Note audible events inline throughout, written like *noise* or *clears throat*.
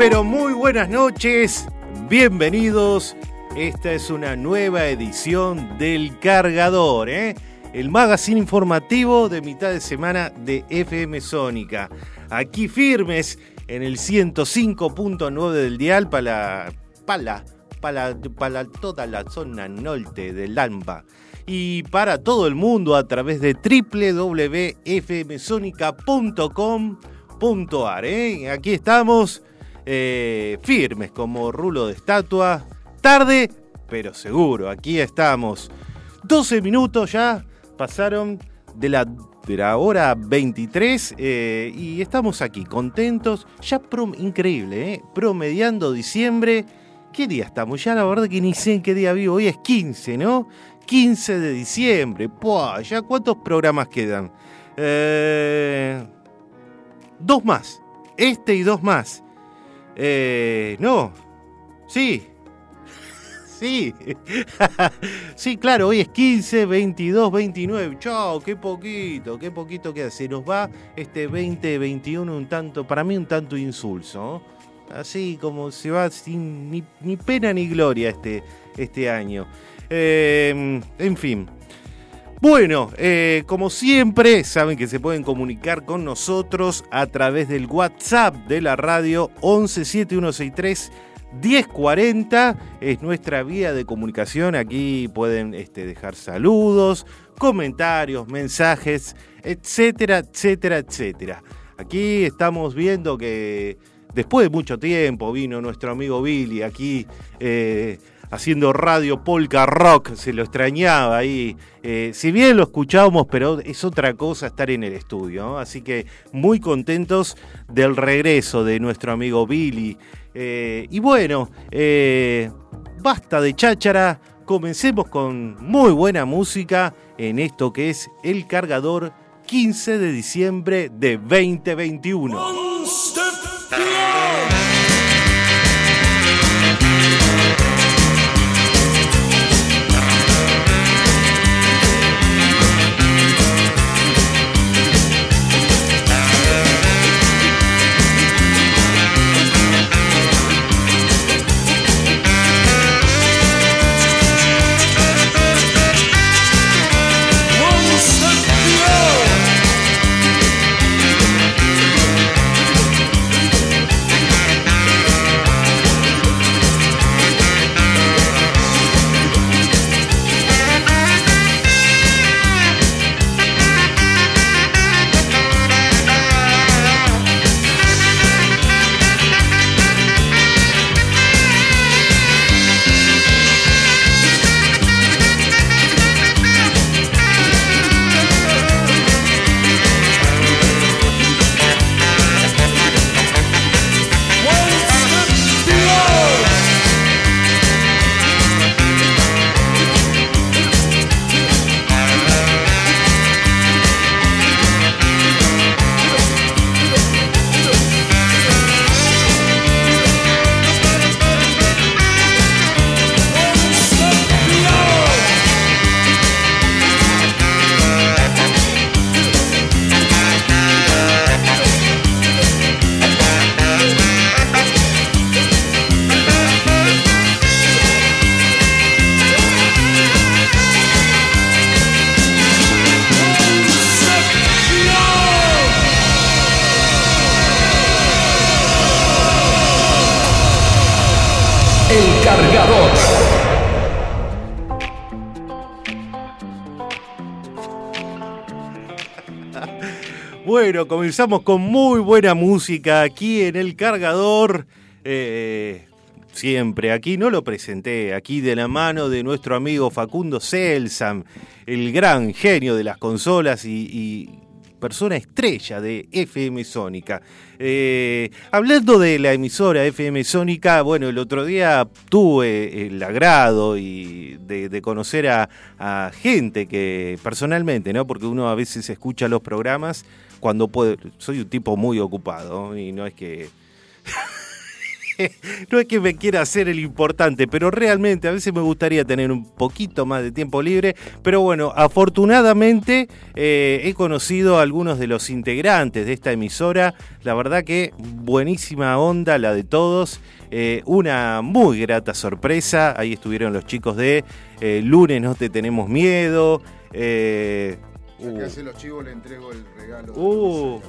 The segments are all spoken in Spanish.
pero muy buenas noches. Bienvenidos. Esta es una nueva edición del Cargador, ¿eh? el magazine informativo de mitad de semana de FM Sónica. Aquí firmes en el 105.9 del dial para, para, para, para toda la zona norte del AMBA y para todo el mundo a través de www.fmsonica.com.ar. ¿eh? Aquí estamos eh, firmes como rulo de estatua. Tarde, pero seguro, aquí estamos. 12 minutos ya pasaron de la, de la hora 23 eh, y estamos aquí contentos. Ya increíble, ¿eh? promediando diciembre. ¿Qué día estamos? Ya la verdad que ni sé en qué día vivo. Hoy es 15, ¿no? 15 de diciembre. Puah, ¿Ya cuántos programas quedan? Eh, dos más. Este y dos más. Eh, no. Sí. sí. *laughs* sí, claro, hoy es 15, 22, 29. Chao, qué poquito, qué poquito queda. Se nos va este 2021 un tanto, para mí un tanto insulso. Así como se va sin ni, pena ni gloria este, este año. Eh, en fin. Bueno, eh, como siempre, saben que se pueden comunicar con nosotros a través del WhatsApp de la radio 117163 1040 es nuestra vía de comunicación. Aquí pueden este, dejar saludos, comentarios, mensajes, etcétera, etcétera, etcétera. Aquí estamos viendo que después de mucho tiempo vino nuestro amigo Billy aquí eh, haciendo radio polka rock, se lo extrañaba ahí. Eh, si bien lo escuchábamos, pero es otra cosa estar en el estudio. Así que muy contentos del regreso de nuestro amigo Billy. Eh, y bueno, eh, basta de cháchara, comencemos con muy buena música en esto que es El Cargador 15 de diciembre de 2021. Bueno, comenzamos con muy buena música aquí en el cargador. Eh, siempre aquí, no lo presenté, aquí de la mano de nuestro amigo Facundo Celsam, el gran genio de las consolas y, persona estrella de FM Sónica. Eh, hablando de la emisora FM Sónica, bueno, el otro día tuve el agrado y de, conocer a, a, gente que personalmente, ¿no? Porque uno a veces escucha los programas cuando puedo. Soy un tipo muy ocupado y no es que. *laughs* no es que me quiera hacer el importante, pero realmente a veces me gustaría tener un poquito más de tiempo libre. Pero bueno, afortunadamente eh, he conocido a algunos de los integrantes de esta emisora. La verdad que buenísima onda la de todos. Eh, una muy grata sorpresa. Ahí estuvieron los chicos de eh, Lunes No Te Tenemos Miedo. Eh, ya que hace los chivos le entrego el regalo. Uh,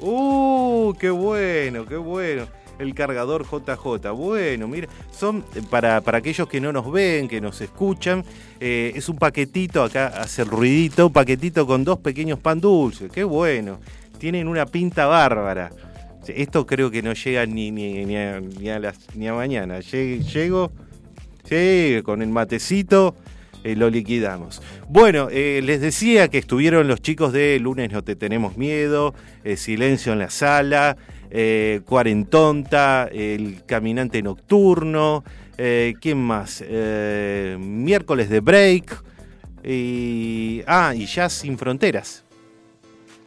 uh, qué bueno, qué bueno. El cargador JJ. Bueno, mira, son para, para aquellos que no nos ven, que nos escuchan, es un paquetito, acá hace el ruidito, un paquetito con dos pequeños pan dulces. Qué bueno. Tienen una pinta bárbara. Esto creo que no llega ni, ni, ni, a, ni a, mañana. Llego, sí, con el matecito eh, lo liquidamos. Bueno, eh, les decía que estuvieron los chicos de Lunes No Te Tenemos Miedo, eh, Silencio en la Sala, Cuarentonta, El Caminante Nocturno, ¿quién más? miércoles de Break, y, ah, y Jazz Sin Fronteras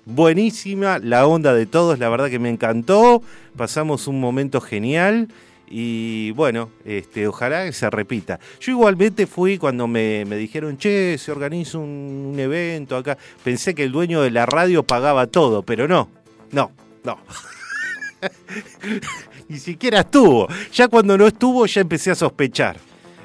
buenísima la onda de todos, la verdad que me encantó, pasamos un momento genial y bueno, este, ojalá que se repita. Yo igualmente fui cuando me, dijeron, che, se organiza un, evento acá, pensé que el dueño de la radio pagaba todo, pero no, no, no. *laughs* Ni siquiera estuvo. Ya cuando no estuvo ya empecé a sospechar.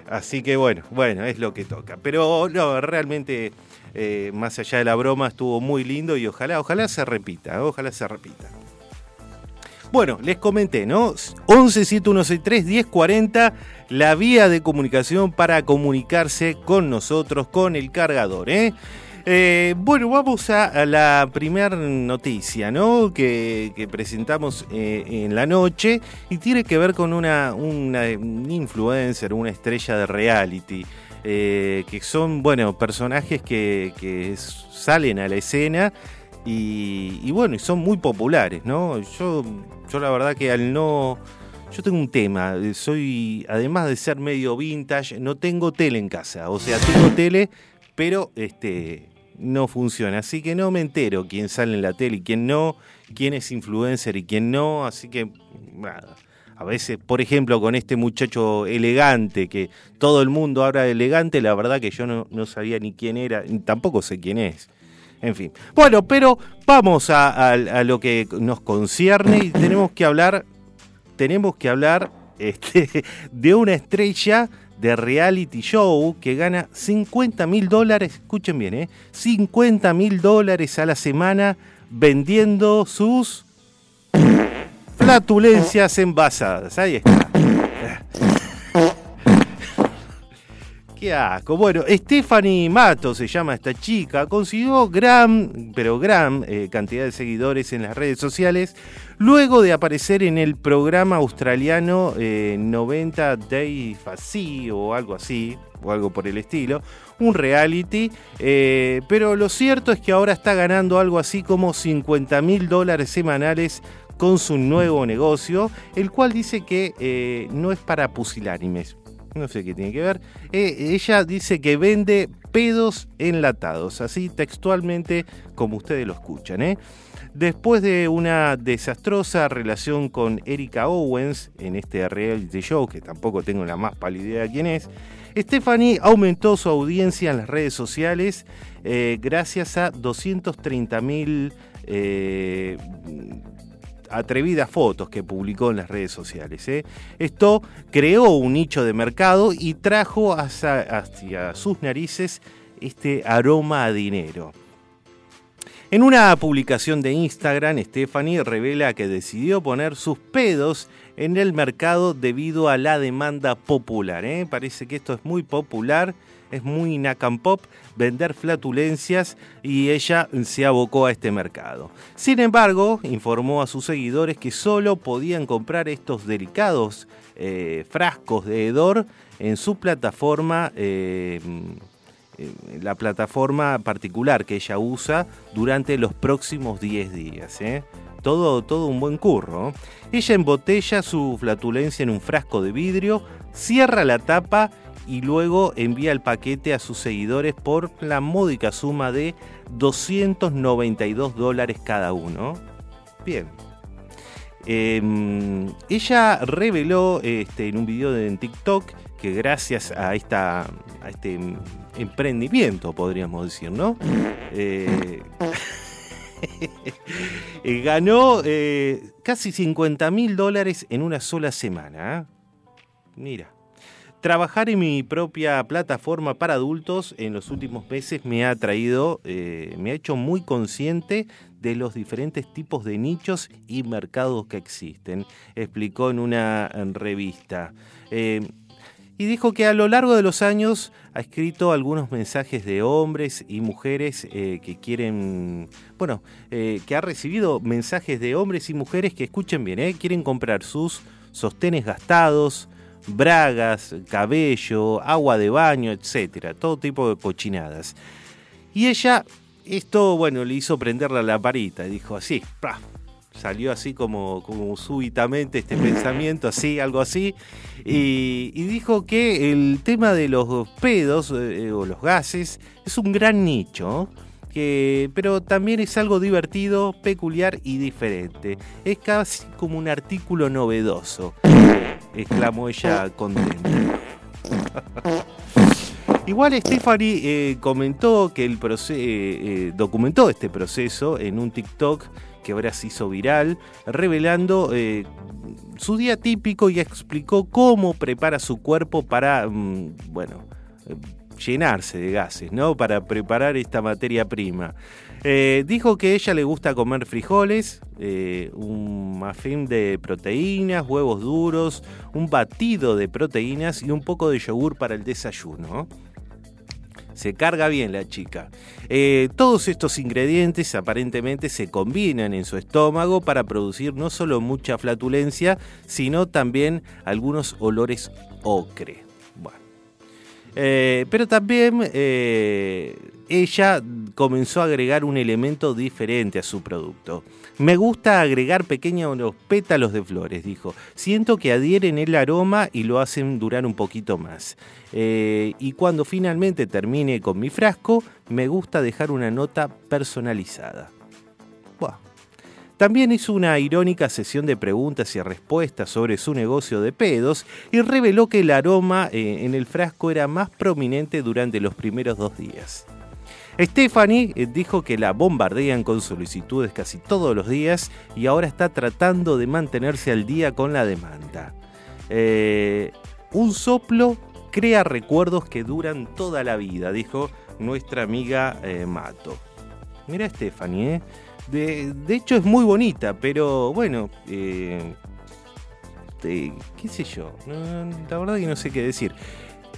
Así que bueno, bueno, es lo que toca. Pero no, realmente eh, más allá de la broma, estuvo muy lindo y ojalá, ojalá se repita, ojalá se repita. Bueno, les comenté, ¿no? 11 7163 1040, la vía de comunicación para comunicarse con nosotros, con el cargador, ¿eh? eh bueno, vamos a, la primera noticia, ¿no? Que, presentamos eh, en la noche y tiene que ver con una, influencer, una estrella de reality. Eh, que son, bueno, personajes que, salen a la escena y, bueno, y son muy populares, ¿no? Yo, yo la verdad que al no... Yo tengo un tema, soy, además de ser medio vintage, no tengo tele en casa, o sea, tengo tele, pero este, no funciona, así que no me entero quién sale en la tele y quién no, quién es influencer y quién no, así que nada a veces, por ejemplo, con este muchacho elegante, que todo el mundo habla de elegante, la verdad que yo no, sabía ni quién era, tampoco sé quién es. En fin. Bueno, pero vamos a, lo que nos concierne y tenemos que hablar, tenemos que hablar *laughs* este, de una estrella de reality show que gana 50 mil dólares, escuchen bien, ¿eh? 50 mil dólares a la semana vendiendo sus flatulencias envasadas. Ahí está. Qué asco. Bueno, Stephanie Mato se llama esta chica. Consiguió gran, pero gran eh, cantidad de seguidores en las redes sociales luego de aparecer en el programa australiano 90 eh, Day Fassi o algo así, o algo por el estilo, un reality. Eh, pero lo cierto es que ahora está ganando algo así como 50 mil dólares semanales con su nuevo negocio, el cual dice que no es para pusilánimes. No sé qué tiene que ver. Eh, ella dice que vende pedos enlatados, así textualmente como ustedes lo escuchan. ¿eh? Después de una desastrosa relación con Erika Owens en este reality show, que tampoco tengo la más pálida idea de quién es, Stephanie aumentó su audiencia en las redes sociales gracias a 230 mil atrevidas fotos que publicó en las redes sociales. ¿eh? Esto creó un nicho de mercado y trajo hacia, sus narices este aroma a dinero. En una publicación de Instagram, Stephanie revela que decidió poner sus pedos en el mercado debido a la demanda popular. ¿eh? Parece que esto es muy popular es muy Pop vender flatulencias y ella se abocó a este mercado. Sin embargo, informó a sus seguidores que solo podían comprar estos delicados eh, frascos de hedor en su plataforma. Eh, la plataforma particular que ella usa durante los próximos 10 días. ¿eh? Todo, todo un buen curro. Ella embotella su flatulencia en un frasco de vidrio, cierra la tapa y luego envía el paquete a sus seguidores por la módica suma de 292 dólares cada uno. Bien. Em, ella reveló este, en un video de, en TikTok que gracias a, esta, a este emprendimiento, podríamos decir, ¿no? Eh, eh, *laughs* ganó eh, casi 50 mil dólares en una sola semana. Mira. Trabajar en mi propia plataforma para adultos en los últimos meses me ha traído, me ha hecho muy consciente de los diferentes tipos de nichos y mercados que existen, explicó en una revista. y dijo que a lo largo de los años ha escrito algunos mensajes de hombres y mujeres eh, que quieren, bueno, eh, que ha recibido mensajes de hombres y mujeres que escuchen bien, eh, quieren comprar sus sostenes gastados, bragas, cabello, agua de baño, etcétera, todo tipo de cochinadas. Y ella, esto, bueno, le hizo prenderla la parita y dijo así, salió así como, como súbitamente este *laughs* pensamiento, así, algo así, y, dijo que el tema de los pedos eh, o los gases es un gran nicho, pero también es algo divertido, peculiar y diferente. Es casi como un artículo novedoso, exclamó ella contenta. *laughs* Igual Stephanie eh, comentó que el eh, documentó este proceso en un TikTok que ahora se hizo viral, revelando eh, su día típico y explicó cómo prepara su cuerpo para, mm, bueno, eh, llenarse de gases, ¿no? Para preparar esta materia prima. Eh, dijo que a ella le gusta comer frijoles, un muffin de proteínas, huevos duros, un batido de proteínas y un poco de yogur para el desayuno. Se carga bien la chica. Eh, todos estos ingredientes aparentemente se combinan en su estómago para producir no solo mucha flatulencia, sino también algunos olores ocre. Eh, pero también eh, ella comenzó a agregar un elemento diferente a su producto. Me gusta agregar pequeños pétalos de flores, dijo. Siento que adhieren el aroma y lo hacen durar un poquito más. Eh, y cuando finalmente termine con mi frasco, me gusta dejar una nota personalizada. También hizo una irónica sesión de preguntas y respuestas sobre su negocio de pedos y reveló que el aroma eh, en el frasco era más prominente durante los primeros dos días. Stephanie eh, dijo que la bombardean con solicitudes casi todos los días y ahora está tratando de mantenerse al día con la demanda. Eh, un soplo crea recuerdos que duran toda la vida, dijo nuestra amiga eh, Mato. Mira Stephanie, de, hecho es muy bonita, pero bueno, qué sé yo, la verdad que no sé qué decir.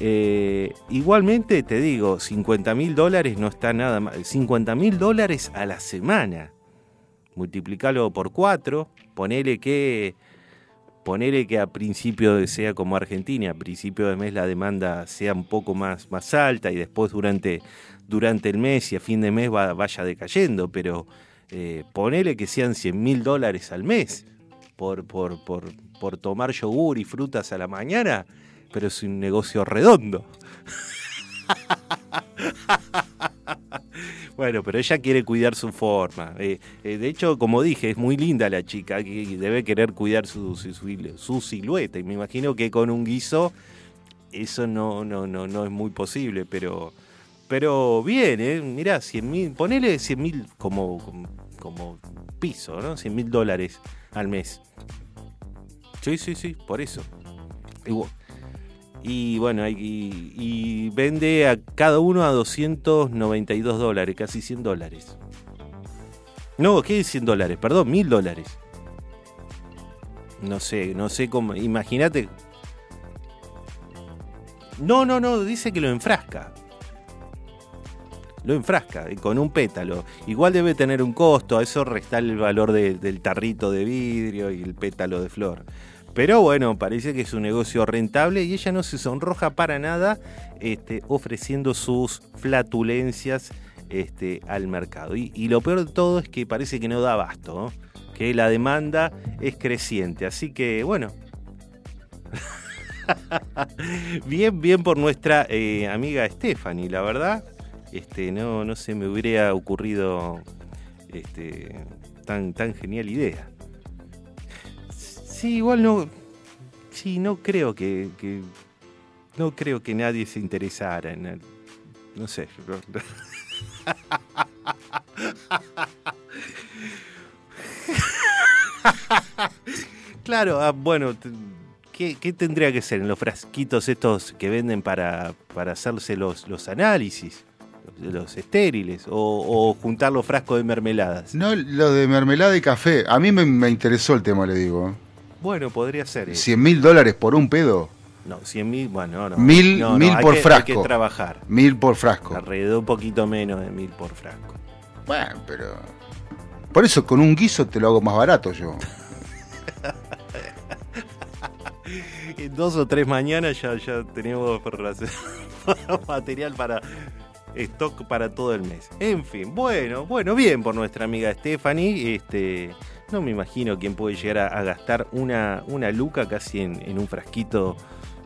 Eh, igualmente te digo, 50 mil dólares no está nada mal. 50 mil dólares a la semana. Multiplicalo por 4. Ponele que, ponele que a principio sea como Argentina, a principio de mes la demanda sea un poco más, más alta y después durante, durante el mes y a fin de mes vaya decayendo. Pero eh, ponele que sean 100 mil dólares al mes por, por, por, por tomar yogur y frutas a la mañana pero es un negocio redondo. *laughs* Bueno, pero ella quiere cuidar su forma. Eh, eh, de hecho, como dije, es muy linda la chica, que debe querer cuidar su, su, silueta. Y me imagino que con un guiso eso no, no, no, no es muy posible, pero, pero bien, ¿eh? Mirá, 100 mil, ponele 100 mil como, como, piso, ¿no? 100 mil dólares al mes. Sí, sí, sí, por eso. Y bueno, y, vende a cada uno a 292 dólares, casi 100 dólares. No, ¿qué es 100 dólares? Perdón, 1000 dólares. No sé, no sé cómo. Imagínate. No, no, no, dice que lo enfrasca. Lo enfrasca con un pétalo. Igual debe tener un costo, a eso resta el valor del tarrito de vidrio y el pétalo de flor. Pero bueno, parece que es un negocio rentable y ella no se sonroja para nada este, ofreciendo sus flatulencias este, al mercado. Y, lo peor de todo es que parece que no da abasto, que la demanda es creciente. Así que bueno. *laughs* bien, bien por nuestra eh, amiga Stephanie, la verdad. Este, no, no se me hubiera ocurrido este, tan, tan genial idea. Sí, igual no. Sí, no creo que, no creo que nadie se interesara en. No sé. *laughs* claro, ah, bueno, ¿qué, qué tendría que ser en los frasquitos estos que venden para, para hacerse los, los análisis? Los, los estériles, o, o juntar los frascos de mermeladas. No, lo de mermelada y café. A mí me, me interesó el tema, le digo. Bueno, podría ser. eh. 100 mil dólares por un pedo. No, 100 mil, bueno, no. Mil- no, no, mil por que- Hay frasco. que trabajar. Mil por frasco. Alrededor un poquito menos de mil por frasco. Bueno, pero. Por eso con un guiso te lo hago más barato yo. *laughs* En dos o tres mañanas ya, ya tenemos *laughs* material para stock para todo el mes. En fin, bueno, bueno, bien por nuestra amiga Stephanie. Este, no me imagino quién puede llegar a, gastar una, una luca casi en, en un frasquito.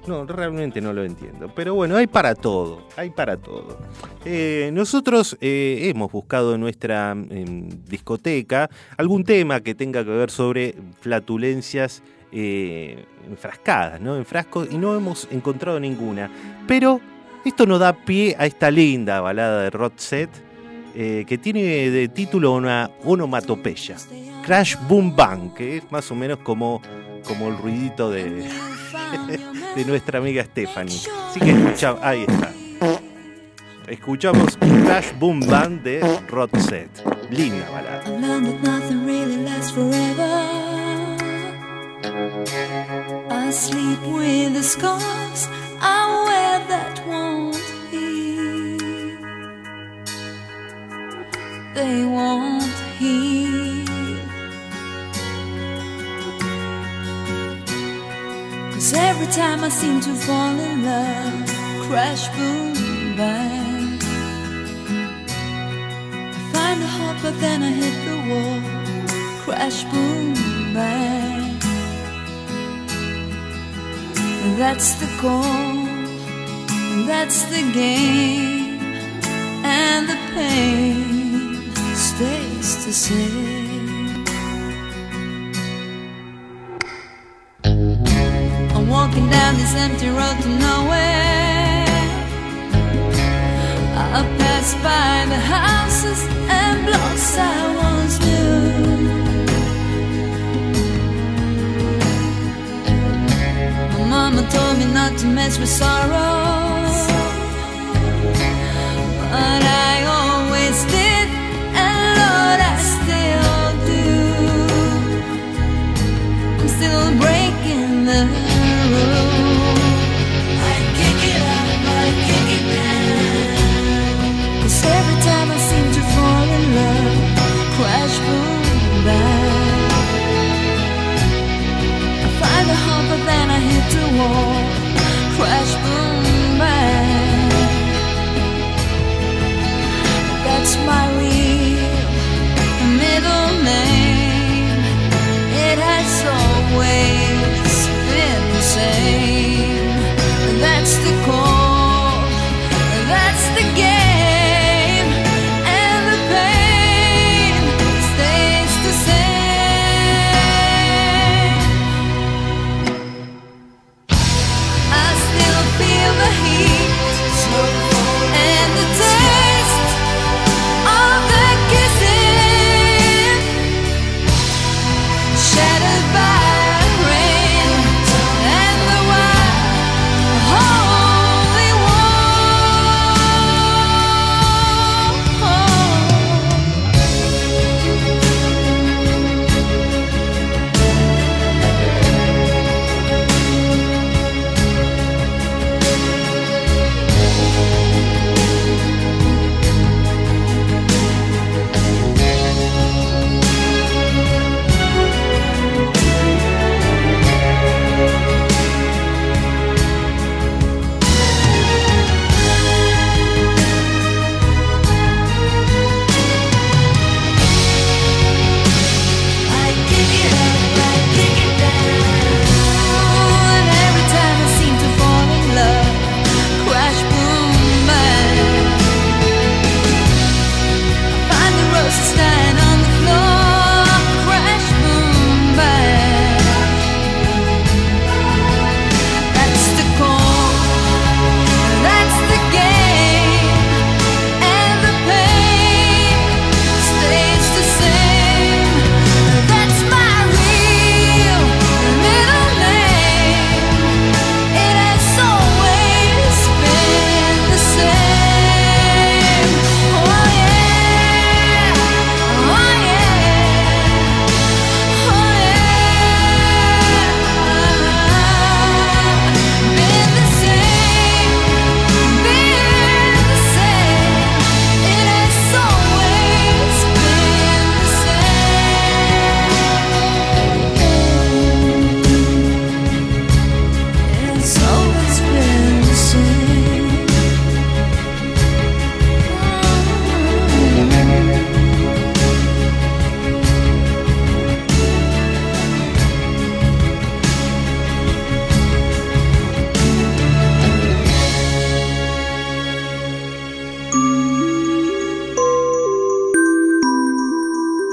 No, realmente no lo entiendo. Pero bueno, hay para todo, hay para todo. Eh, nosotros eh, hemos buscado en nuestra em, discoteca algún tema que tenga que ver sobre flatulencias eh, enfrascadas, ¿no? En frascos, y no hemos encontrado ninguna. Pero esto nos da pie a esta linda balada de Rod Set, eh, que tiene de título una onomatopeya. Crash Boom Bang, que es más o menos como, como el ruidito de, *laughs* de nuestra amiga Stephanie. Así que escuchamos, ahí está. Escuchamos Crash Boom Bang de Rod Set. Linda balada. They won't heal. Cause every time I seem to fall in love, crash, boom, bang. I Find a heart, but then I hit the wall. Crash, boom, bang. And that's the goal, and that's the game, and the pain the same. I'm walking down this empty road to nowhere. I pass by the houses and blocks I once knew. My mama told me not to mess with sorrow, but I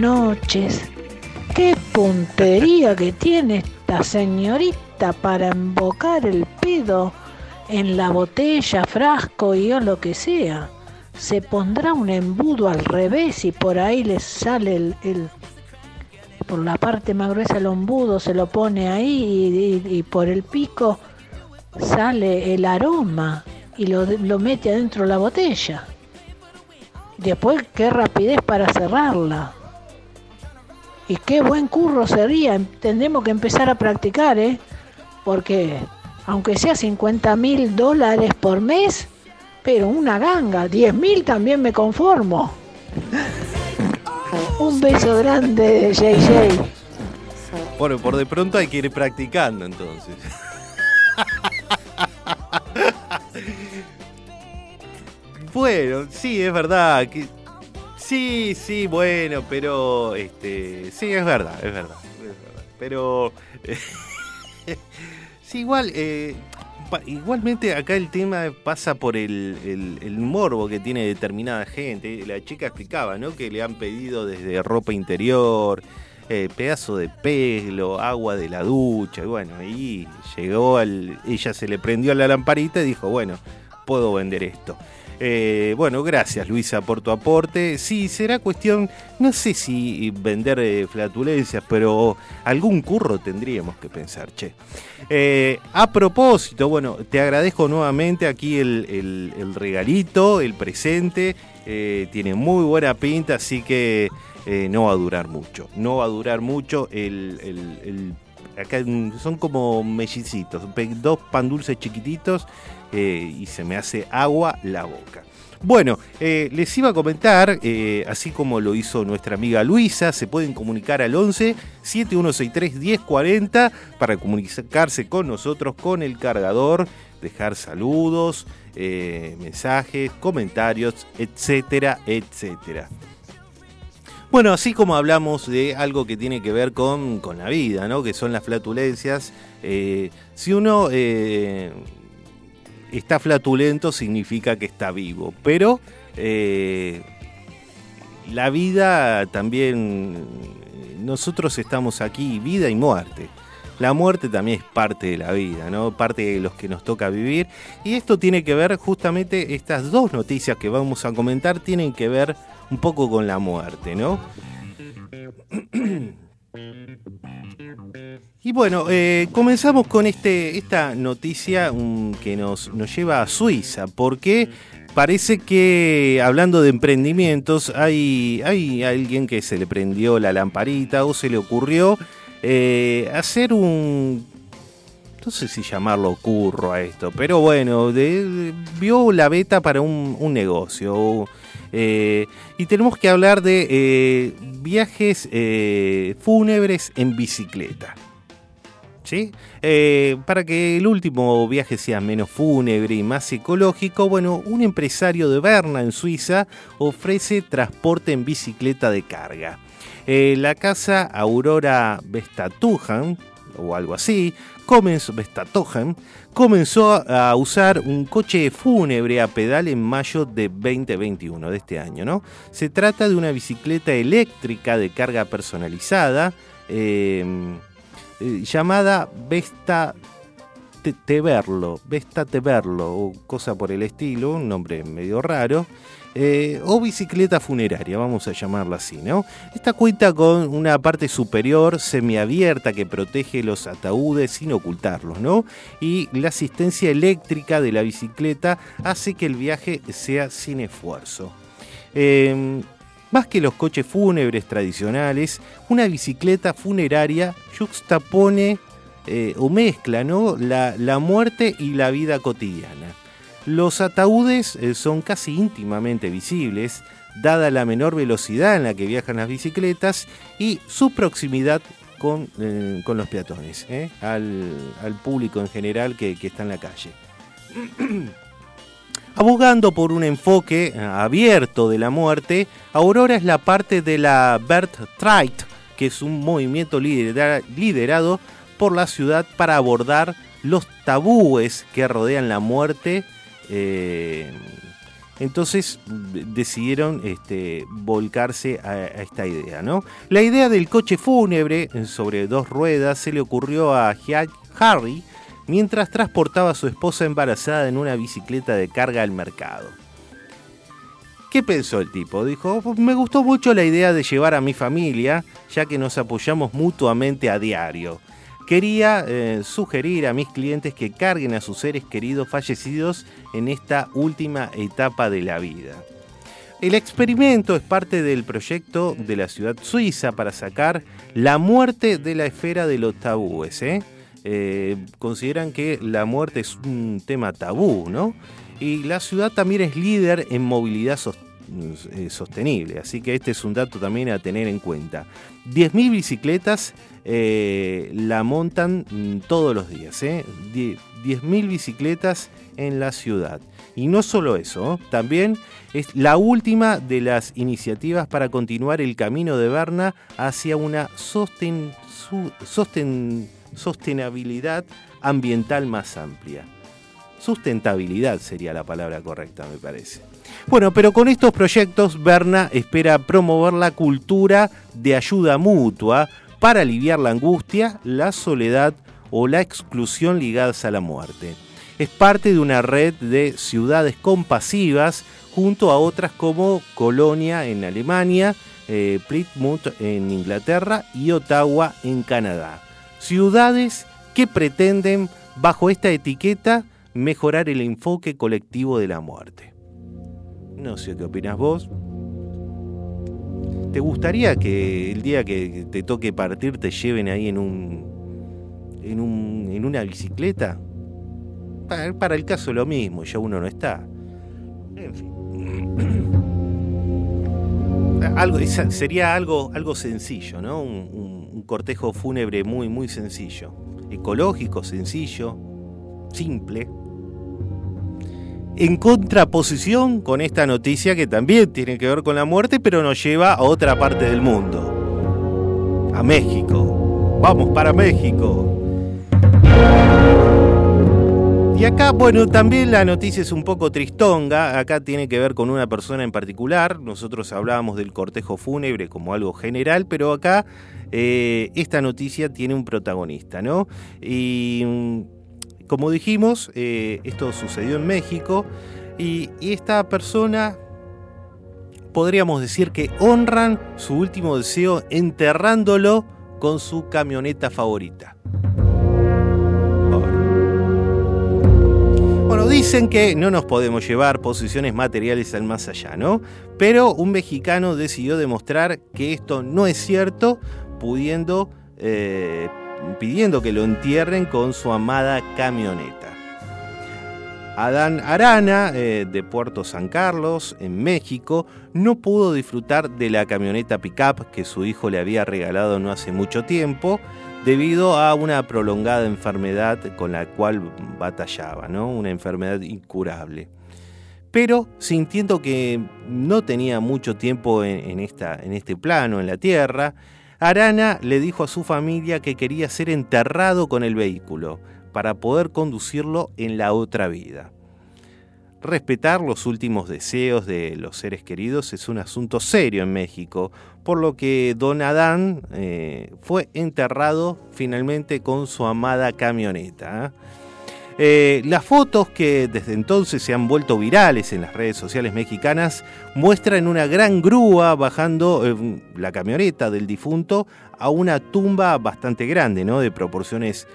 Noches. Qué puntería que tiene esta señorita para embocar el pedo en la botella, frasco y o lo que sea. Se pondrá un embudo al revés y por ahí le sale el, por la parte más gruesa el embudo, se lo pone ahí y por el pico sale el aroma y lo, lo mete adentro de la botella. Después, qué rapidez para cerrarla. Y qué buen curro sería. Tendremos que empezar a practicar, ¿eh? Porque, aunque sea 50 mil dólares por mes, pero una ganga, 10 mil también me conformo. *laughs* Un beso grande, JJ. Bueno, por de pronto hay que ir practicando entonces. *laughs* bueno, sí, es verdad. Que... Sí, sí, bueno, pero este, sí, es verdad, es verdad, es verdad. Pero *laughs* sí, igual, eh, igualmente acá el tema pasa por el, el- morbo que tiene determinada gente. La chica explicaba, ¿no? Que le han pedido desde ropa interior, eh, pedazo de pelo, agua de la ducha, y bueno, ahí llegó al. Ella se le prendió la lamparita y dijo, bueno, puedo vender esto. Eh, bueno, gracias Luisa por tu aporte. Sí, será cuestión, no sé si vender eh, flatulencias, pero algún curro tendríamos que pensar, che. Eh, a propósito, bueno, te agradezco nuevamente aquí el, regalito, el presente. eh, tiene muy buena pinta, así que no va a durar mucho. No va a durar mucho. Acá son como mellicitos, dos pan dulces chiquititos eh, y se me hace agua la boca. Bueno, eh, les iba a comentar, eh, así como lo hizo nuestra amiga Luisa, se pueden comunicar al 11 7163 1040 para comunicarse con nosotros con el cargador, dejar saludos, mensajes, comentarios, etcétera, etcétera. Bueno, así como hablamos de algo que tiene que ver con, con la vida, ¿no? que son las flatulencias, si uno está flatulento significa que está vivo, pero eh, la vida también, nosotros estamos aquí, vida y muerte. La muerte también es parte de la vida, ¿no? Parte de los que nos toca vivir. Y esto tiene que ver, justamente, estas dos noticias que vamos a comentar tienen que ver un poco con la muerte, ¿no? Y bueno, eh, comenzamos con este, esta noticia que nos, nos lleva a Suiza, porque parece que hablando de emprendimientos, hay, hay alguien que se le prendió la lamparita o se le ocurrió eh, hacer un... No sé si llamarlo curro a esto, pero bueno, vio la beta para un, negocio. eh, y tenemos que hablar de viajes fúnebres en bicicleta. Eh, para que el último viaje sea menos fúnebre y más ecológico, bueno, un empresario de Berna, en Suiza, ofrece transporte en bicicleta de carga. Eh, la casa Aurora Vestatujan, o algo así, comenzó, Vestatujan, comenzó a usar un coche fúnebre a pedal en mayo de 2021, de este año, ¿no? Se trata de una bicicleta eléctrica de carga personalizada, eh, eh, llamada Vesta Te- Teverlo, Vesta Teverlo, o cosa por el estilo, un nombre medio raro, eh, o bicicleta funeraria, vamos a llamarla así, ¿no? Esta cuenta con una parte superior semiabierta que protege los ataúdes sin ocultarlos, ¿no? Y la asistencia eléctrica de la bicicleta hace que el viaje sea sin esfuerzo. Eh, más que los coches fúnebres tradicionales, una bicicleta funeraria juxtapone eh, o mezcla ¿no? la, la muerte y la vida cotidiana. Los ataúdes eh, son casi íntimamente visibles, dada la menor velocidad en la que viajan las bicicletas y su proximidad con, eh, con los peatones, al, al público en general que, que está en la calle. *clears throat* Abogando por un enfoque eh, abierto de la muerte, Aurora es la parte de la Bert Trite, que es un movimiento lidera- liderado por la ciudad para abordar los tabúes que rodean la muerte. eh, entonces decidieron este, volcarse a, a esta idea. ¿no? La idea del coche fúnebre eh, sobre dos ruedas se le ocurrió a Harry mientras transportaba a su esposa embarazada en una bicicleta de carga al mercado. ¿Qué pensó el tipo? Dijo, me gustó mucho la idea de llevar a mi familia, ya que nos apoyamos mutuamente a diario. Quería eh, sugerir a mis clientes que carguen a sus seres queridos fallecidos en esta última etapa de la vida. El experimento es parte del proyecto de la ciudad suiza para sacar la muerte de la esfera de los tabúes. ¿eh? Eh, consideran que la muerte es un tema tabú, ¿no? Y la ciudad también es líder en movilidad eh, sostenible, así que este es un dato también a tener en cuenta. 10.000 bicicletas eh, la montan mm, todos los días, ¿eh? Die- 10.000 bicicletas en la ciudad. Y no solo eso, también es la última de las iniciativas para continuar el camino de Berna hacia una sosten- sosten- sostenibilidad ambiental más amplia. Sustentabilidad sería la palabra correcta, me parece. Bueno, pero con estos proyectos, Berna espera promover la cultura de ayuda mutua para aliviar la angustia, la soledad o la exclusión ligadas a la muerte. Es parte de una red de ciudades compasivas junto a otras como Colonia en Alemania, eh, Plymouth en Inglaterra y Ottawa en Canadá. Ciudades que pretenden, bajo esta etiqueta, mejorar el enfoque colectivo de la muerte. No sé qué opinas vos. ¿Te gustaría que el día que te toque partir te lleven ahí en un en un en una bicicleta? Para, el caso lo mismo, ya uno no está. En fin. *clears throat* Algo, sería algo, algo sencillo, ¿no? Un- un cortejo fúnebre muy, muy sencillo. Ecológico, sencillo, simple. En contraposición con esta noticia que también tiene que ver con la muerte, pero nos lleva a otra parte del mundo. A México. Vamos para México. Y acá, bueno, también la noticia es un poco tristonga. Acá tiene que ver con una persona en particular. Nosotros hablábamos del cortejo fúnebre como algo general, pero acá eh, esta noticia tiene un protagonista, ¿no? Y mm, como dijimos, eh, esto sucedió en México y, y esta persona podríamos decir que honran su último deseo enterrándolo con su camioneta favorita. Bueno, dicen que no nos podemos llevar posiciones materiales al más allá, ¿no? Pero un mexicano decidió demostrar que esto no es cierto, eh, pidiendo que lo entierren con su amada camioneta. Adán Arana, eh, de Puerto San Carlos, en México, no pudo disfrutar de la camioneta pickup que su hijo le había regalado no hace mucho tiempo, debido a una prolongada enfermedad con la cual batallaba, ¿no? Una enfermedad incurable. Pero sintiendo que no tenía mucho tiempo en, en este plano, en la tierra, Arana le dijo a su familia que quería ser enterrado con el vehículo para poder conducirlo en la otra vida. Respetar los últimos deseos de los seres queridos es un asunto serio en México, por lo que Don Adán eh, fue enterrado finalmente con su amada camioneta. ¿eh? Las fotos que desde entonces se han vuelto virales en las redes sociales mexicanas muestran una gran grúa bajando eh, la camioneta del difunto a una tumba bastante grande, ¿no? De proporciones,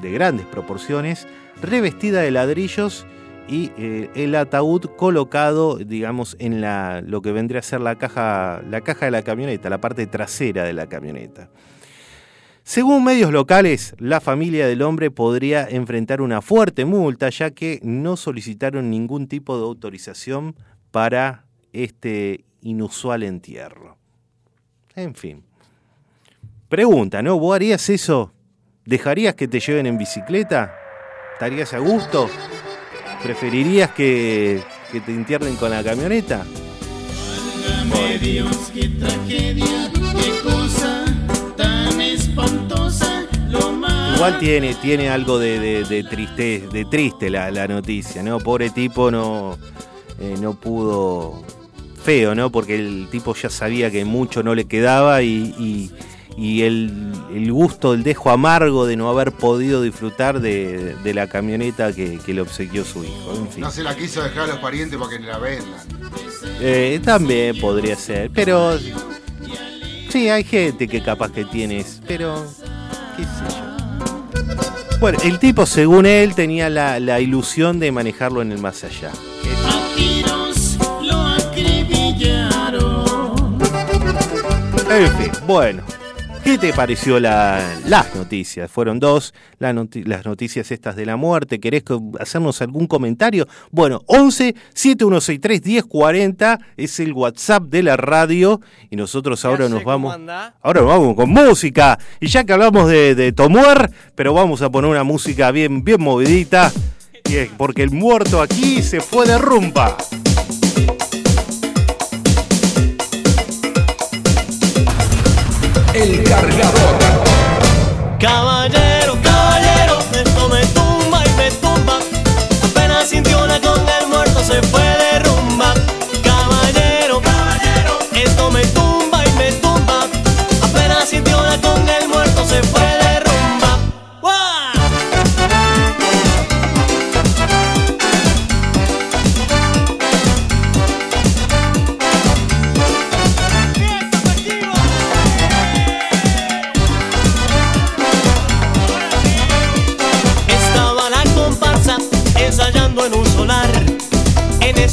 de grandes proporciones, revestida de ladrillos y eh, el ataúd colocado, digamos, en la, lo que vendría a ser la caja, la caja de la camioneta, la parte trasera de la camioneta. Según medios locales, la familia del hombre podría enfrentar una fuerte multa ya que no solicitaron ningún tipo de autorización para este inusual entierro. En fin. Pregunta, ¿no? ¿Vos harías eso? ¿Dejarías que te lleven en bicicleta? ¿Estarías a gusto? ¿Preferirías que, que te entierren con la camioneta? Válgame Dios, qué tragedia, qué cosa tan espantosa, lo. Igual tiene, tiene algo de, de, de triste, de triste la, la noticia, ¿no? Pobre tipo no, eh, no pudo. Feo, ¿no? Porque el tipo ya sabía que mucho no le quedaba y, y- y el, el gusto, el dejo amargo de no haber podido disfrutar de, de la camioneta que, que le obsequió su hijo. En fin. No se la quiso dejar a los parientes para que la vendan. Eh, también podría ser, pero sí, hay gente que capaz que tienes, pero qué sé yo. Bueno, el tipo, según él, tenía la, la ilusión de manejarlo en el más allá. En fin, bueno. ¿Qué te pareció la- las noticias? Fueron dos, la noti- las noticias estas de la muerte. ¿Querés hacernos algún comentario? Bueno, 11 7163 1040 es el WhatsApp de la radio y nosotros ahora nos vamos. Ahora nos vamos con música. Y ya que hablamos de, de Tomuer, pero vamos a poner una música bien, bien movidita. y es Porque el muerto aquí se fue de rumba. El cargador. Caballero,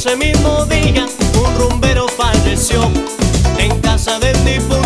ese mismo día un rumbero falleció. En casa del difunto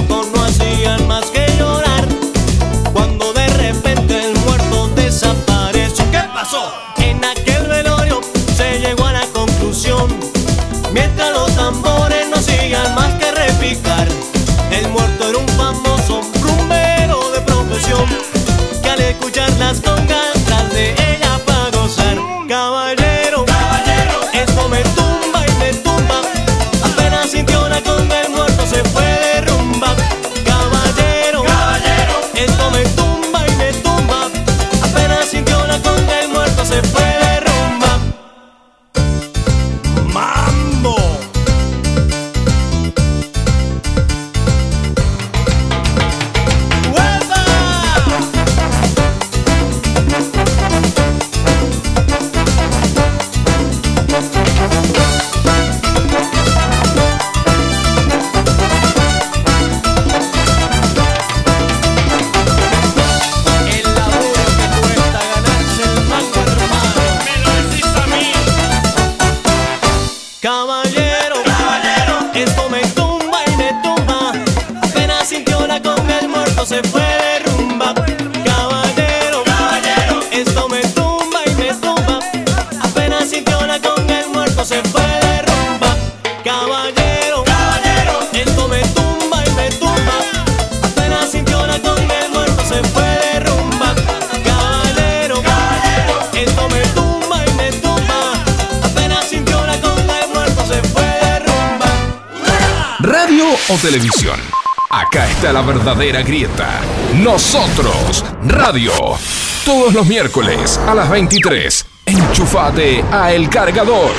Todos los miércoles a las 23. Enchufate a El Cargador.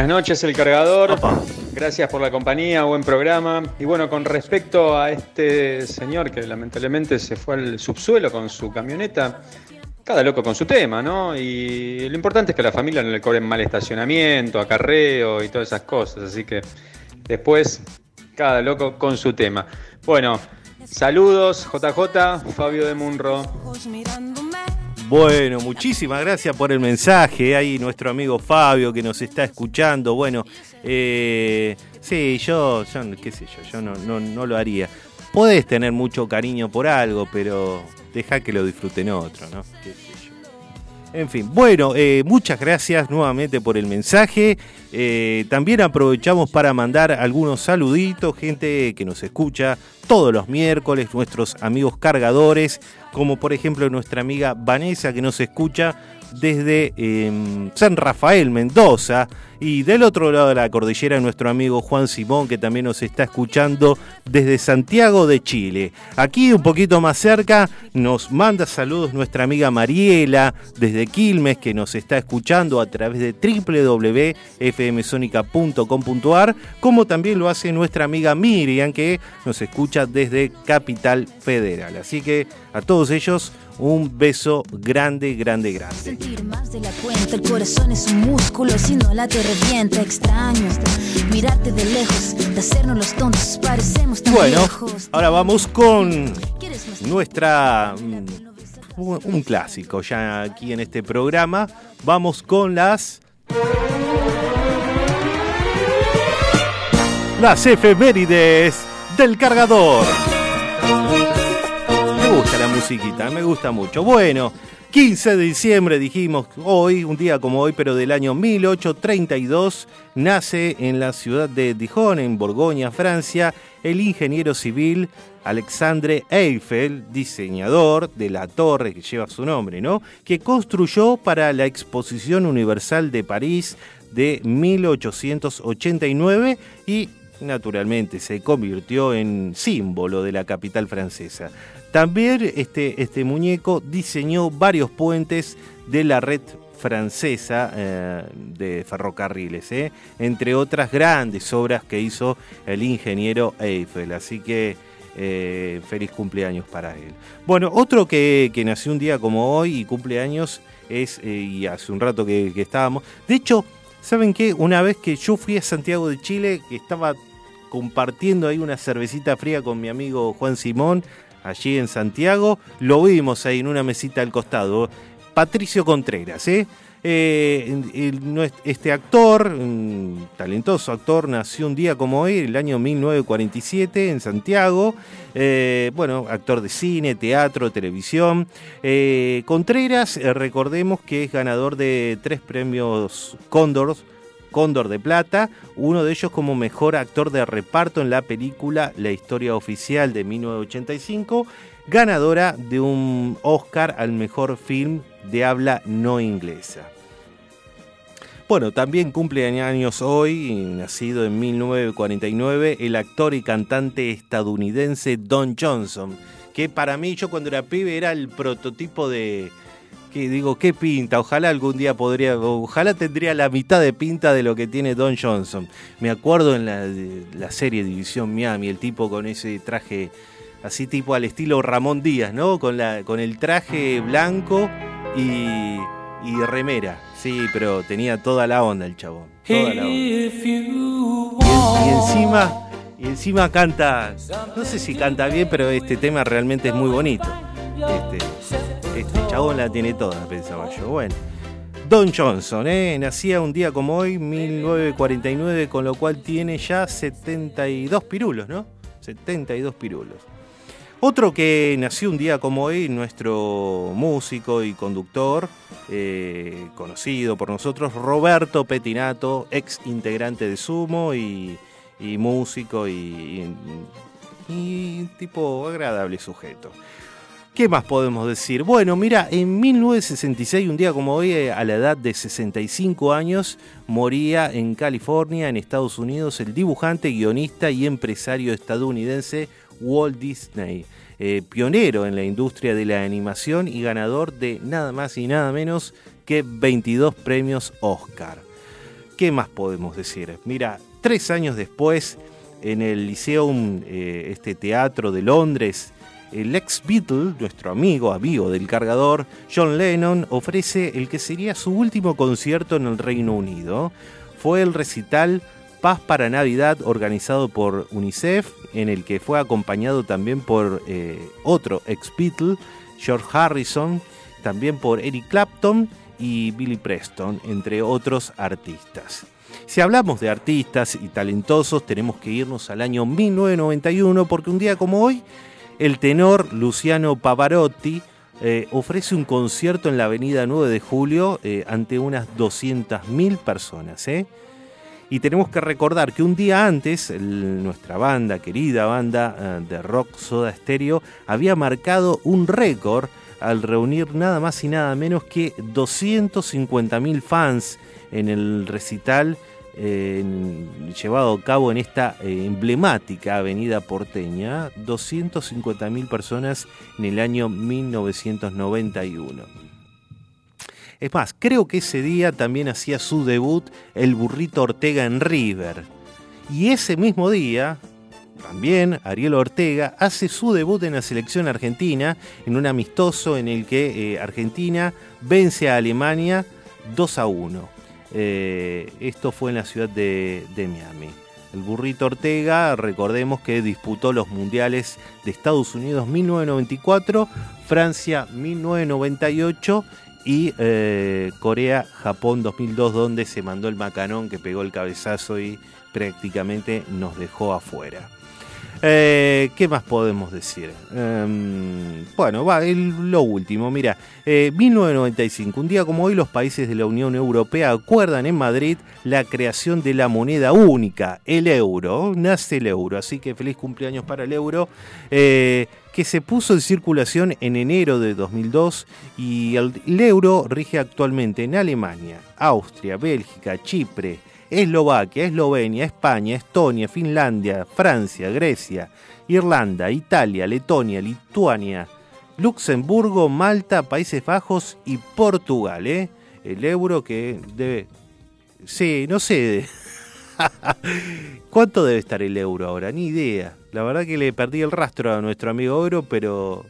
Buenas noches, el cargador. Gracias por la compañía, buen programa. Y bueno, con respecto a este señor que lamentablemente se fue al subsuelo con su camioneta, cada loco con su tema, ¿no? Y lo importante es que a la familia no le cobren mal estacionamiento, acarreo y todas esas cosas. Así que después, cada loco con su tema. Bueno, saludos, JJ, Fabio de Munro. Bueno, muchísimas gracias por el mensaje. Ahí nuestro amigo Fabio que nos está escuchando. Bueno, eh, sí, yo, yo, qué sé yo, yo no, no, no lo haría. Podés tener mucho cariño por algo, pero deja que lo disfruten otro, ¿no? En fin, bueno, eh, muchas gracias nuevamente por el mensaje. Eh, también aprovechamos para mandar algunos saluditos, gente que nos escucha todos los miércoles, nuestros amigos cargadores, como por ejemplo nuestra amiga Vanessa que nos escucha desde eh, San Rafael, Mendoza. Y del otro lado de la cordillera, nuestro amigo Juan Simón, que también nos está escuchando desde Santiago de Chile. Aquí, un poquito más cerca, nos manda saludos nuestra amiga Mariela, desde Quilmes, que nos está escuchando a través de www.fmsonica.com.ar, como también lo hace nuestra amiga Miriam, que nos escucha desde Capital Federal. Así que a todos ellos, un beso grande, grande, grande. Sentir más de la cuenta, el corazón es un músculo, si no la te revienta, extraño. Mirarte de lejos, de hacernos los tontos, parecemos tan Bueno, ahora vamos con nuestra mm, un un clásico ya aquí en este programa. Vamos con las las efemérides del cargador. Musiquita, me gusta mucho. Bueno, 15 de diciembre dijimos hoy, un día como hoy, pero del año 1832, nace en la ciudad de Dijon, en Borgoña, Francia, el ingeniero civil Alexandre Eiffel, diseñador de la torre que lleva su nombre, ¿no? Que construyó para la Exposición Universal de París de 1889 y naturalmente se convirtió en símbolo de la capital francesa. También este, este muñeco diseñó varios puentes de la red francesa eh, de ferrocarriles, ¿eh? entre otras grandes obras que hizo el ingeniero Eiffel. Así que eh, feliz cumpleaños para él. Bueno, otro que, que nació un día como hoy y cumpleaños es, y hace un rato que, que estábamos, de hecho, ¿saben qué? Una vez que yo fui a Santiago de Chile, que estaba compartiendo ahí una cervecita fría con mi amigo Juan Simón, allí en Santiago, lo vimos ahí en una mesita al costado. Patricio Contreras, ¿eh? Eh, este actor, talentoso actor, nació un día como hoy, el año 1947, en Santiago. Eh, bueno, actor de cine, teatro, televisión. Contreras, recordemos que es ganador de tres premios Cóndor, Cóndor de Plata, uno de ellos como mejor actor de reparto en la película La historia oficial de 1985, ganadora de un Oscar al mejor film de habla no inglesa. Bueno, también cumple años hoy, nacido en 1949, el actor y cantante estadounidense Don Johnson, que para mí yo cuando era pibe era el prototipo de, que digo, qué pinta, ojalá algún día podría, ojalá tendría la mitad de pinta de lo que tiene Don Johnson. Me acuerdo en la, serie División Miami, el tipo con ese traje así tipo al estilo Ramón Díaz, ¿no? Con, la, con el traje blanco y, y remera. Sí, pero tenía toda la onda el chabón. Toda la onda. Y, y encima, y encima canta, no sé si canta bien, pero este tema realmente es muy bonito. Este, este chabón la tiene toda, pensaba yo. Bueno. Don Johnson, ¿eh? nacía un día como hoy, 1949, con lo cual tiene ya 72 pirulos, ¿no? 72 pirulos. Otro que nació un día como hoy, nuestro músico y conductor, eh, conocido por nosotros, Roberto Petinato, ex integrante de Sumo y, músico y- y tipo agradable sujeto. ¿Qué más podemos decir? Bueno, mira, en 1966, un día como hoy, eh, a la edad de 65 años, moría en California, en Estados Unidos, el dibujante, guionista y empresario estadounidense Walt Disney, eh, pionero en la industria de la animación y ganador de nada más y nada menos que 22 premios Oscar. ¿Qué más podemos decir? Mira, tres años después, en el Lyceum, eh, este teatro de Londres, el ex Beatle, nuestro amigo, amigo del cargador, John Lennon, ofrece el que sería su último concierto en el Reino Unido. Fue el recital Paz para Navidad organizado por UNICEF, en el que fue acompañado también por eh, otro ex Beatle, George Harrison, también por Eric Clapton y Billy Preston, entre otros artistas. Si hablamos de artistas y talentosos, tenemos que irnos al año 1991, porque un día como hoy, el tenor Luciano Pavarotti eh, ofrece un concierto en la avenida 9 de Julio eh, ante unas 200.000 personas. ¿eh? Y tenemos que recordar que un día antes, nuestra banda, querida banda de rock Soda Stereo, había marcado un récord al reunir nada más y nada menos que 250.000 fans en el recital llevado a cabo en esta eh, emblemática avenida porteña, 250.000 personas en el año 1991. Es más, creo que ese día también hacía su debut el burrito Ortega en River. Y ese mismo día, también Ariel Ortega hace su debut en la selección argentina en un amistoso en el que eh, Argentina vence a Alemania 2 a 1. Eh, esto fue en la ciudad de, Miami. El burrito Ortega, recordemos que disputó los mundiales de Estados Unidos 1994, Francia 1998 y eh, Corea-Japón 2002, donde se mandó el macanón que pegó el cabezazo y prácticamente nos dejó afuera. Eh, ¿Qué más podemos decir? Em, bueno, va, el- lo último, mira, eh, 1995, un día como hoy los países de la Unión Europea acuerdan en Madrid la creación de la moneda única, el euro, nace el euro, así que feliz cumpleaños para el euro, eh, que se puso en circulación en enero de 2002 y el, el euro rige actualmente en Alemania, Austria, Bélgica, Chipre, Eslovaquia, Eslovenia, España, Estonia, Finlandia, Francia, Grecia, Irlanda, Italia, Letonia, Lituania, Luxemburgo, Malta, Países Bajos y Portugal. ¿eh? El euro que debe... Sí, no sé. *laughs* ¿Cuánto debe estar el euro ahora? Ni idea. La verdad que le perdí el rastro a nuestro amigo euro, pero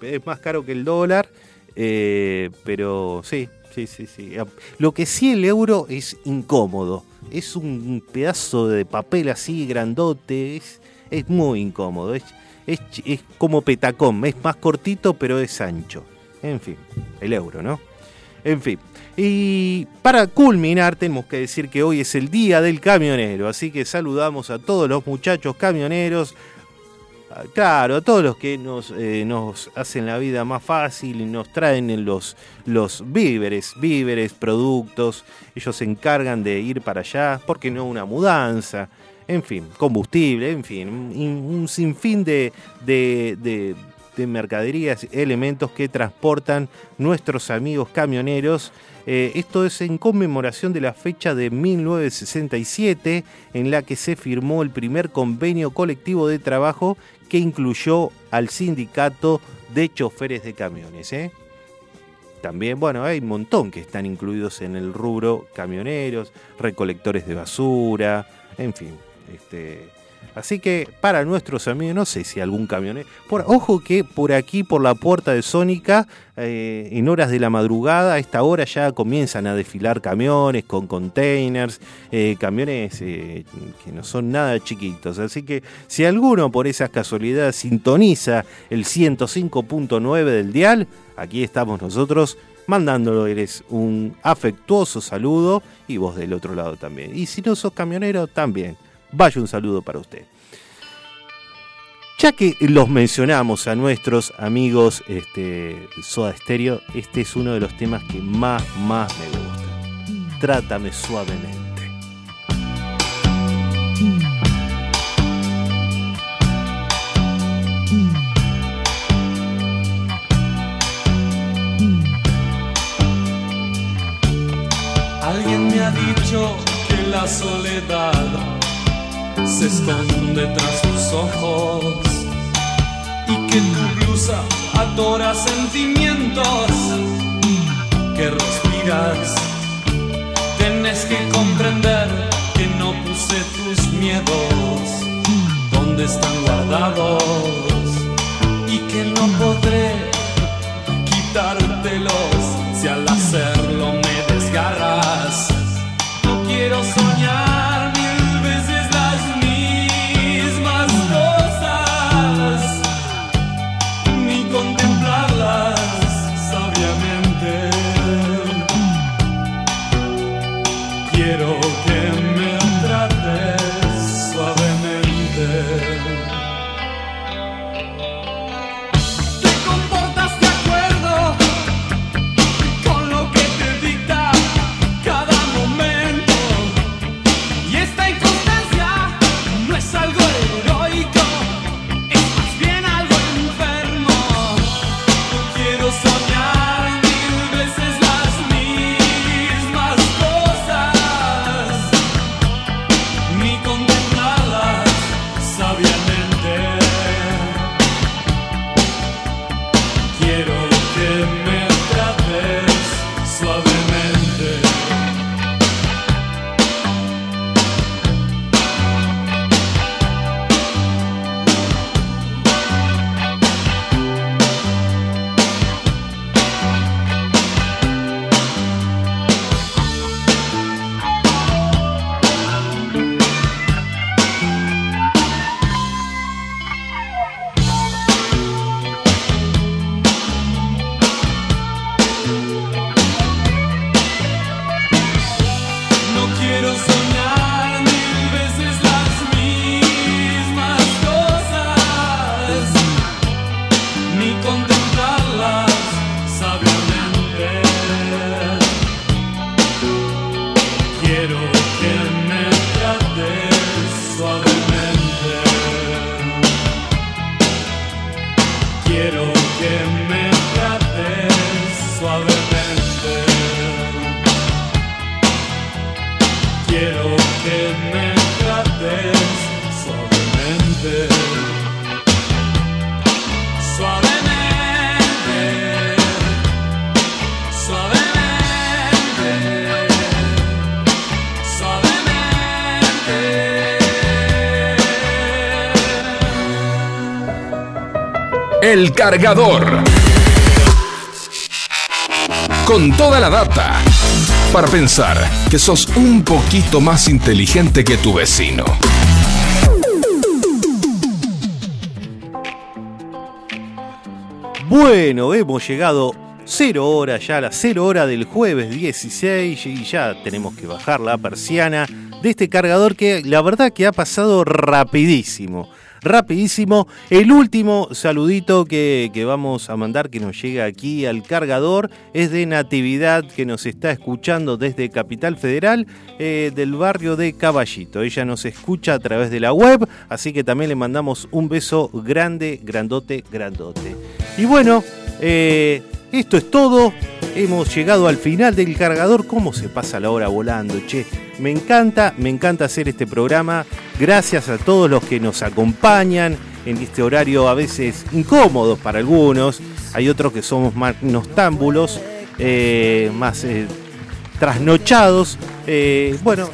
es más caro que el dólar. eh, pero sí, sí, sí, sí. Lo que sí el euro es incómodo. Es un pedazo de papel así grandote. Es, es muy incómodo. Es, es, es como petacón. Es más cortito, pero es ancho. En fin, el euro, ¿no? En fin. Y para culminar, tenemos que decir que hoy es el Día del Camionero. Así que saludamos a todos los muchachos camioneros. Claro, a todos los que nos, eh, nos hacen la vida más fácil y nos traen en los, los víveres, víveres, productos. Ellos se encargan de ir para allá, porque no una mudanza, en fin, combustible, en fin, un, un sinfín de, de, de- de mercaderías, elementos que transportan nuestros amigos camioneros. Eh, esto es en conmemoración de la fecha de 1967 en la que se firmó el primer convenio colectivo de trabajo que incluyó al sindicato de choferes de camiones. ¿eh? También, bueno, hay un montón que están incluidos en el rubro camioneros, recolectores de basura, en fin. Este, así que para nuestros amigos, no sé si algún camionero. Por, ojo que por aquí, por la puerta de Sónica, eh, en horas de la madrugada, a esta hora ya comienzan a desfilar camiones con containers, eh, camiones eh, que no son nada chiquitos. Así que si alguno por esas casualidades sintoniza el 105.9 del dial, aquí estamos nosotros mandándoles un afectuoso saludo y vos del otro lado también. Y si no sos camionero, también. Vaya un saludo para usted. Ya que los mencionamos a nuestros amigos este, Soda Stereo, este es uno de los temas que más, más me gusta. Trátame suavemente. Alguien me ha dicho que la soledad se esconde tras tus ojos y que tu blusa adora sentimientos que respiras. Tienes que comprender que no puse tus miedos donde están guardados que no podré quitártelos si al hacerlo El cargador. Con toda la data. Para pensar que sos un poquito más inteligente que tu vecino. Bueno, hemos llegado cero horas ya, a las cero hora del jueves 16 y ya tenemos que bajar la persiana de este cargador que la verdad que ha pasado rapidísimo. Rapidísimo. El último saludito que, que vamos a mandar que nos llega aquí al cargador es de Natividad que nos está escuchando desde Capital Federal eh, del barrio de Caballito. Ella nos escucha a través de la web, así que también le mandamos un beso grande, grandote, grandote. Y bueno, eh, esto es todo. Hemos llegado al final del cargador. ¿Cómo se pasa la hora volando, che? Me encanta, me encanta hacer este programa. Gracias a todos los que nos acompañan en este horario a veces incómodo para algunos. Hay otros que somos más nostámbulos, eh, más eh, trasnochados. Eh, bueno,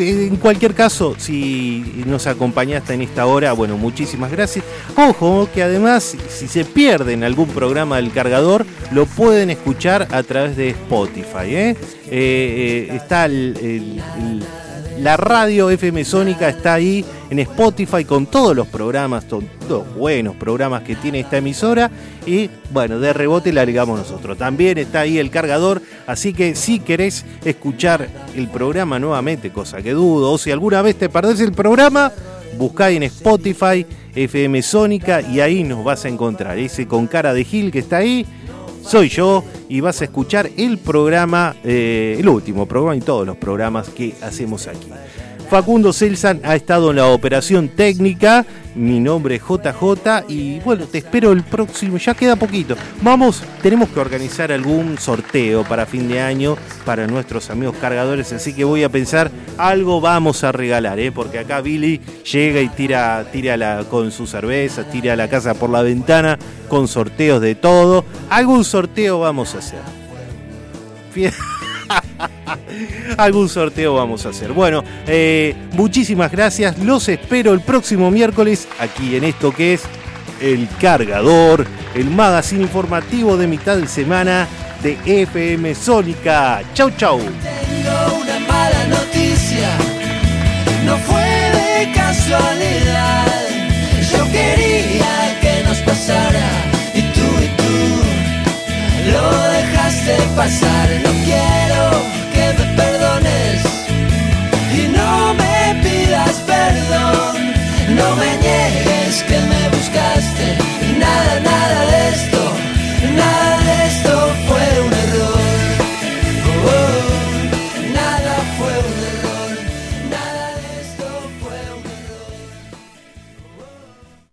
en cualquier caso, si nos acompañaste en esta hora, bueno, muchísimas gracias. Ojo, que además, si se pierden algún programa del cargador, lo pueden escuchar a través de Spotify. ¿eh? Eh, eh, está el- la radio FM Sónica, está ahí en Spotify con todos los programas, to- todos buenos programas que tiene esta emisora. Y bueno, de rebote la agregamos nosotros. También está ahí el cargador, así que si querés escuchar el programa nuevamente, cosa que dudo, o si alguna vez te perdés el programa, buscá en Spotify FM Sónica y ahí nos vas a encontrar. Ese con cara de Gil que está ahí, soy yo y vas a escuchar el programa, eh, el último programa y todos los programas que hacemos aquí. Facundo Celsan ha estado en la operación técnica. Mi nombre es JJ y bueno, te espero el próximo. Ya queda poquito. Vamos, tenemos que organizar algún sorteo para fin de año para nuestros amigos cargadores. Así que voy a pensar algo vamos a regalar, ¿eh? porque acá Billy llega y tira, tira con su cerveza, tira la casa por la ventana con sorteos de todo. Algún sorteo vamos a hacer. Fie- *laughs* *laughs* Algún sorteo vamos a hacer. Bueno, eh, muchísimas gracias. Los espero el próximo miércoles aquí en esto que es El Cargador, el magazine informativo de mitad de semana de FM Sónica. Chau, chau. Tengo una mala noticia, no fue de casualidad. Yo quería que nos pasara y tú y tú lo dejaste pasar. No quiero no me niegues que me